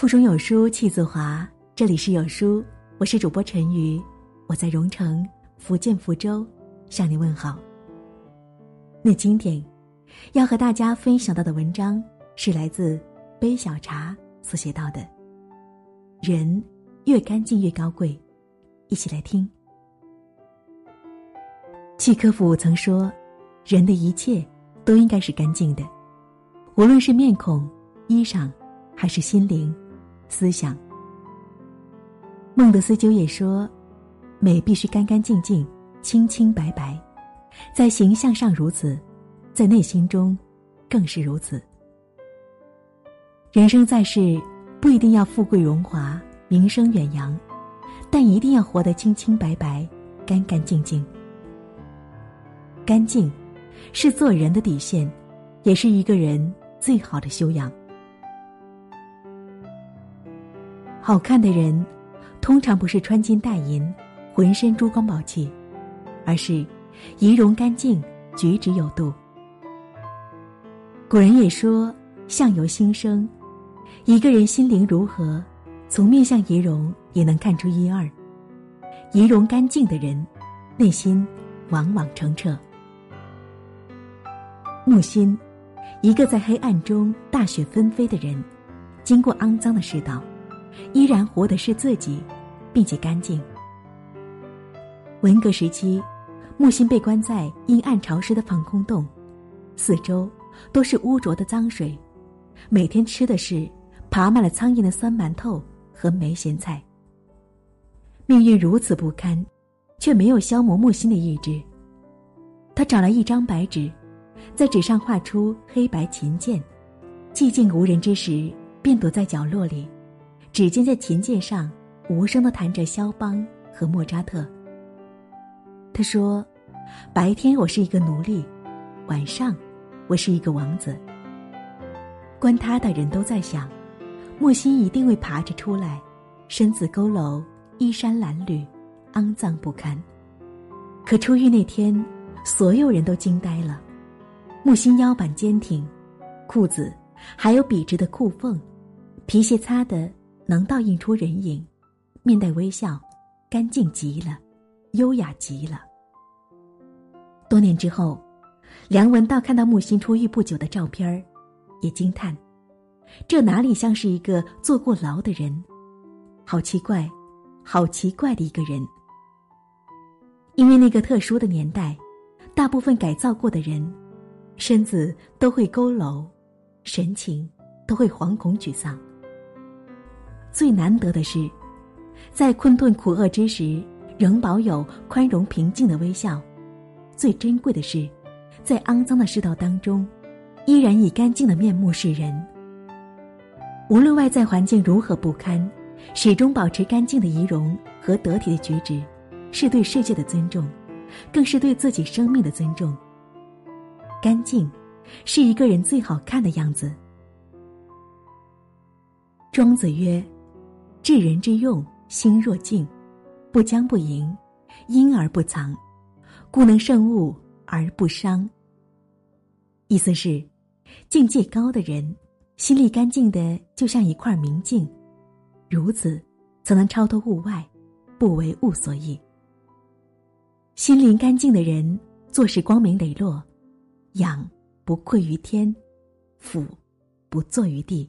腹中有书气自华，这里是有书，我是主播陈瑜，我在蓉城福建福州向你问好。那今天要和大家分享到的文章是来自杯小茶所写到的。人越干净越高贵，一起来听。契科夫曾说：“人的一切都应该是干净的，无论是面孔、衣裳，还是心灵。”思想。孟德斯鸠也说：“美必须干干净净、清清白白，在形象上如此，在内心中更是如此。人生在世，不一定要富贵荣华、名声远扬，但一定要活得清清白白、干干净净。干净，是做人的底线，也是一个人最好的修养。”好看的人，通常不是穿金戴银、浑身珠光宝气，而是仪容干净、举止有度。古人也说：“相由心生。”一个人心灵如何，从面相仪容也能看出一二。仪容干净的人，内心往往澄澈。木心，一个在黑暗中大雪纷飞的人，经过肮脏的世道。依然活的是自己，并且干净。文革时期，木心被关在阴暗潮湿的防空洞，四周都是污浊的脏水，每天吃的是爬满了苍蝇的酸馒头和梅咸菜。命运如此不堪，却没有消磨木心的意志。他找来一张白纸，在纸上画出黑白琴键，寂静无人之时，便躲在角落里。指尖在琴键上无声的弹着肖邦和莫扎特。他说：“白天我是一个奴隶，晚上我是一个王子。”观他的人都在想，木心一定会爬着出来，身子佝偻，衣衫褴褛，肮脏不堪。可出狱那天，所有人都惊呆了。木心腰板坚挺，裤子还有笔直的裤缝，皮鞋擦的。能倒映出人影，面带微笑，干净极了，优雅极了。多年之后，梁文道看到木心出狱不久的照片儿，也惊叹：这哪里像是一个坐过牢的人？好奇怪，好奇怪的一个人。因为那个特殊的年代，大部分改造过的人，身子都会佝偻，神情都会惶恐沮丧。最难得的是，在困顿苦厄之时，仍保有宽容平静的微笑；最珍贵的是，在肮脏的世道当中，依然以干净的面目示人。无论外在环境如何不堪，始终保持干净的仪容和得体的举止，是对世界的尊重，更是对自己生命的尊重。干净，是一个人最好看的样子。庄子曰。治人之用，心若静，不将不迎，阴而不藏，故能胜物而不伤。意思是，境界高的人，心里干净的就像一块明镜，如此，才能超脱物外，不为物所役。心灵干净的人，做事光明磊落，养不愧于天，俯不坐于地，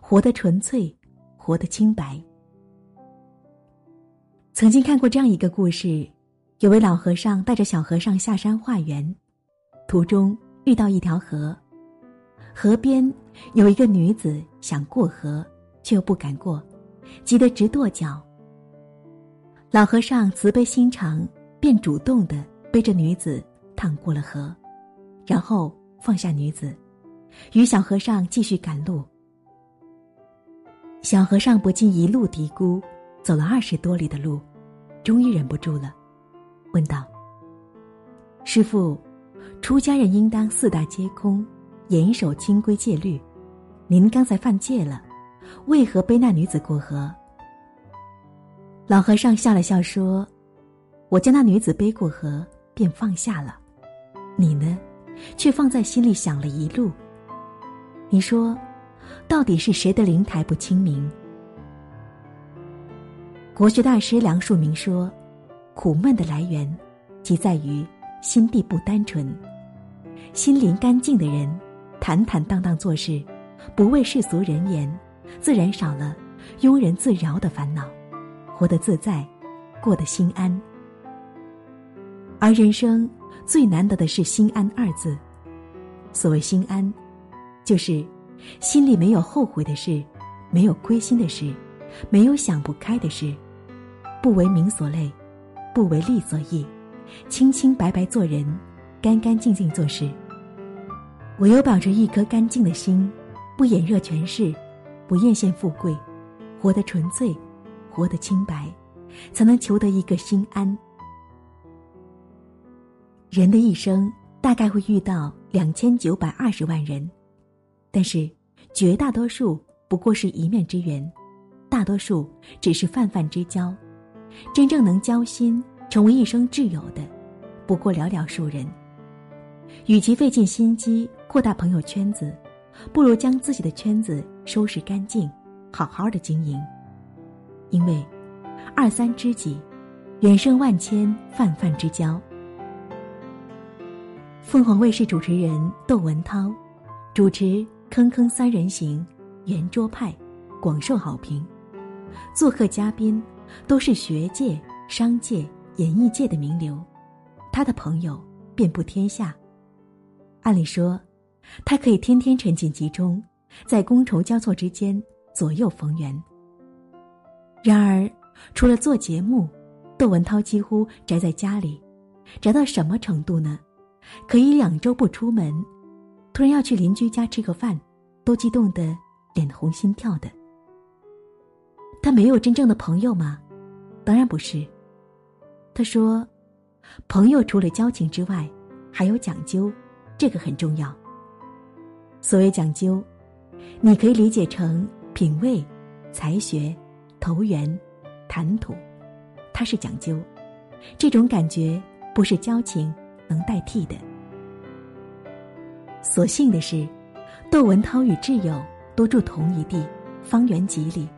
活得纯粹。活得清白。曾经看过这样一个故事：有位老和尚带着小和尚下山化缘，途中遇到一条河，河边有一个女子想过河，却又不敢过，急得直跺脚。老和尚慈悲心肠，便主动的背着女子趟过了河，然后放下女子，与小和尚继续赶路。小和尚不禁一路嘀咕，走了二十多里的路，终于忍不住了，问道：“师傅，出家人应当四大皆空，严守清规戒律。您刚才犯戒了，为何背那女子过河？”老和尚笑了笑说：“我将那女子背过河，便放下了。你呢，却放在心里想了一路。你说。”到底是谁的灵台不清明，国学大师梁漱溟说：“苦闷的来源，即在于心地不单纯。心灵干净的人，坦坦荡荡做事，不为世俗人言，自然少了庸人自扰的烦恼，活得自在，过得心安。而人生最难得的是心安二字。所谓心安，就是心里没有后悔的事，没有亏心的事。”没有想不开的事，不为名所累，不为利所役，清清白白做人，干干净净做事。唯有保持一颗干净的心，不眼热权势，不艳羡富贵，活得纯粹，活得清白，才能求得一个心安。人的一生大概会遇到两千九百二十万人，但是绝大多数不过是一面之缘。大多数只是泛泛之交，真正能交心、成为一生挚友的，不过寥寥数人。与其费尽心机扩大朋友圈子，不如将自己的圈子收拾干净，好好的经营。因为二三知己，远胜万千泛泛之交。凤凰卫视主持人窦文涛，主持《铿铿三人行》，圆桌派，广受好评。做客嘉宾都是学界、商界、演艺界的名流，他的朋友遍布天下。按理说，他可以天天沉浸其中，在觥筹交错之间左右逢源。然而，除了做节目，窦文涛几乎宅在家里，宅到什么程度呢？可以两周不出门，突然要去邻居家吃个饭，都激动得脸红心跳的。他没有真正的朋友吗？当然不是。他说：“朋友除了交情之外，还有讲究，这个很重要。所谓讲究，你可以理解成品味、才学、投缘、谈吐，它是讲究。这种感觉不是交情能代替的。所幸的是，窦文涛与挚友多住同一地，方圆几里。”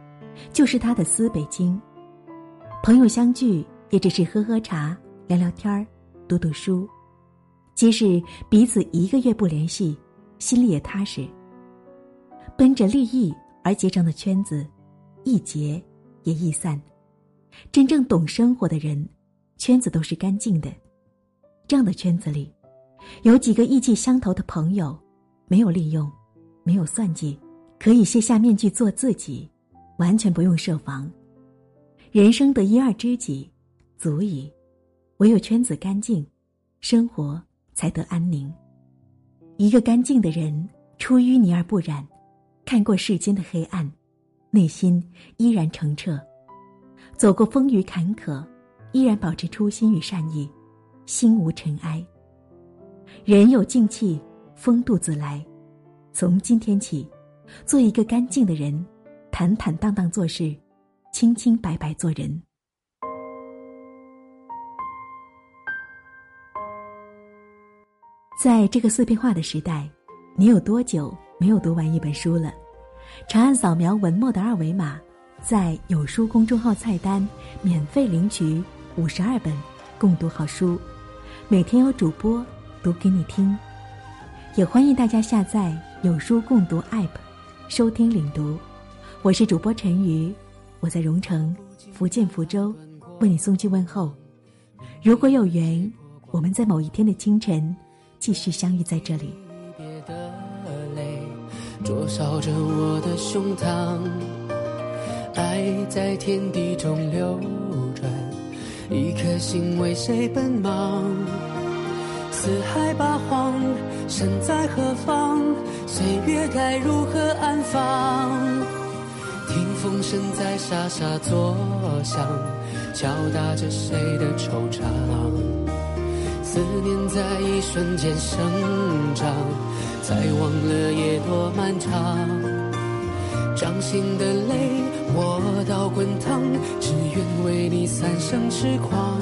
就是他的思北京，朋友相聚也只是喝喝茶、聊聊天儿、读读书，即使彼此一个月不联系，心里也踏实。奔着利益而结成的圈子，易结也易散。真正懂生活的人，圈子都是干净的。这样的圈子里，有几个意气相投的朋友，没有利用，没有算计，可以卸下面具做自己。完全不用设防，人生得一二知己，足矣。唯有圈子干净，生活才得安宁。一个干净的人，出淤泥而不染，看过世间的黑暗，内心依然澄澈；走过风雨坎坷，依然保持初心与善意，心无尘埃。人有静气，风度自来。从今天起，做一个干净的人。坦坦荡荡做事，清清白白做人。在这个碎片化的时代，你有多久没有读完一本书了？长按扫描文末的二维码，在有书公众号菜单免费领取五十二本共读好书，每天有主播读给你听。也欢迎大家下载有书共读 App，收听领读。我是主播陈瑜，我在蓉城福建福州为你送去问候。如果有缘，我们在某一天的清晨继续相遇在这里。灼烧着我的胸膛，爱在天地中流转，一颗心为谁奔忙？四海八荒，身在何方？岁月该如何安放？听风声在沙沙作响，敲打着谁的惆怅？思念在一瞬间生长，才忘了夜多漫长。掌心的泪我到滚烫，只愿为你三生痴狂。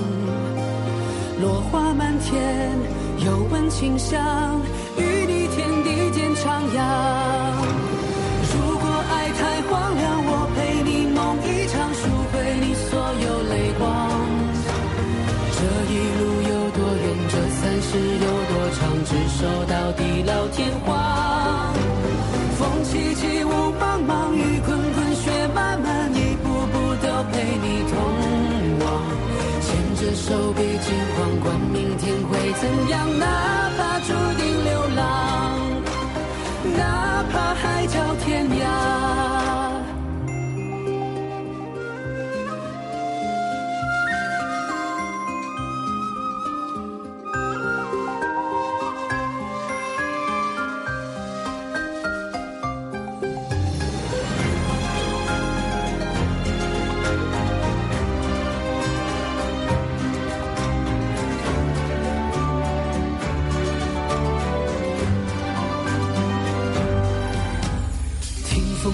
落花满天，又闻清香，与你天地间徜徉。哪怕注定流浪，哪怕海角天涯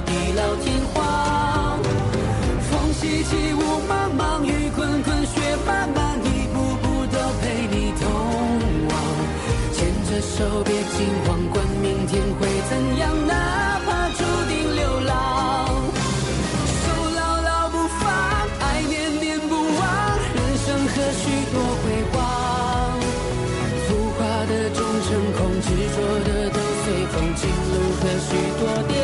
地老天荒。风起起雾茫茫，雨滚滚，雪漫漫，一步步都陪你同往。牵着手，别惊慌，管明天会怎样，哪怕注定流浪。手牢牢不放，爱念念不忘，人生何须多辉煌？浮华的终成空，执着的都随风，情路何须多颠。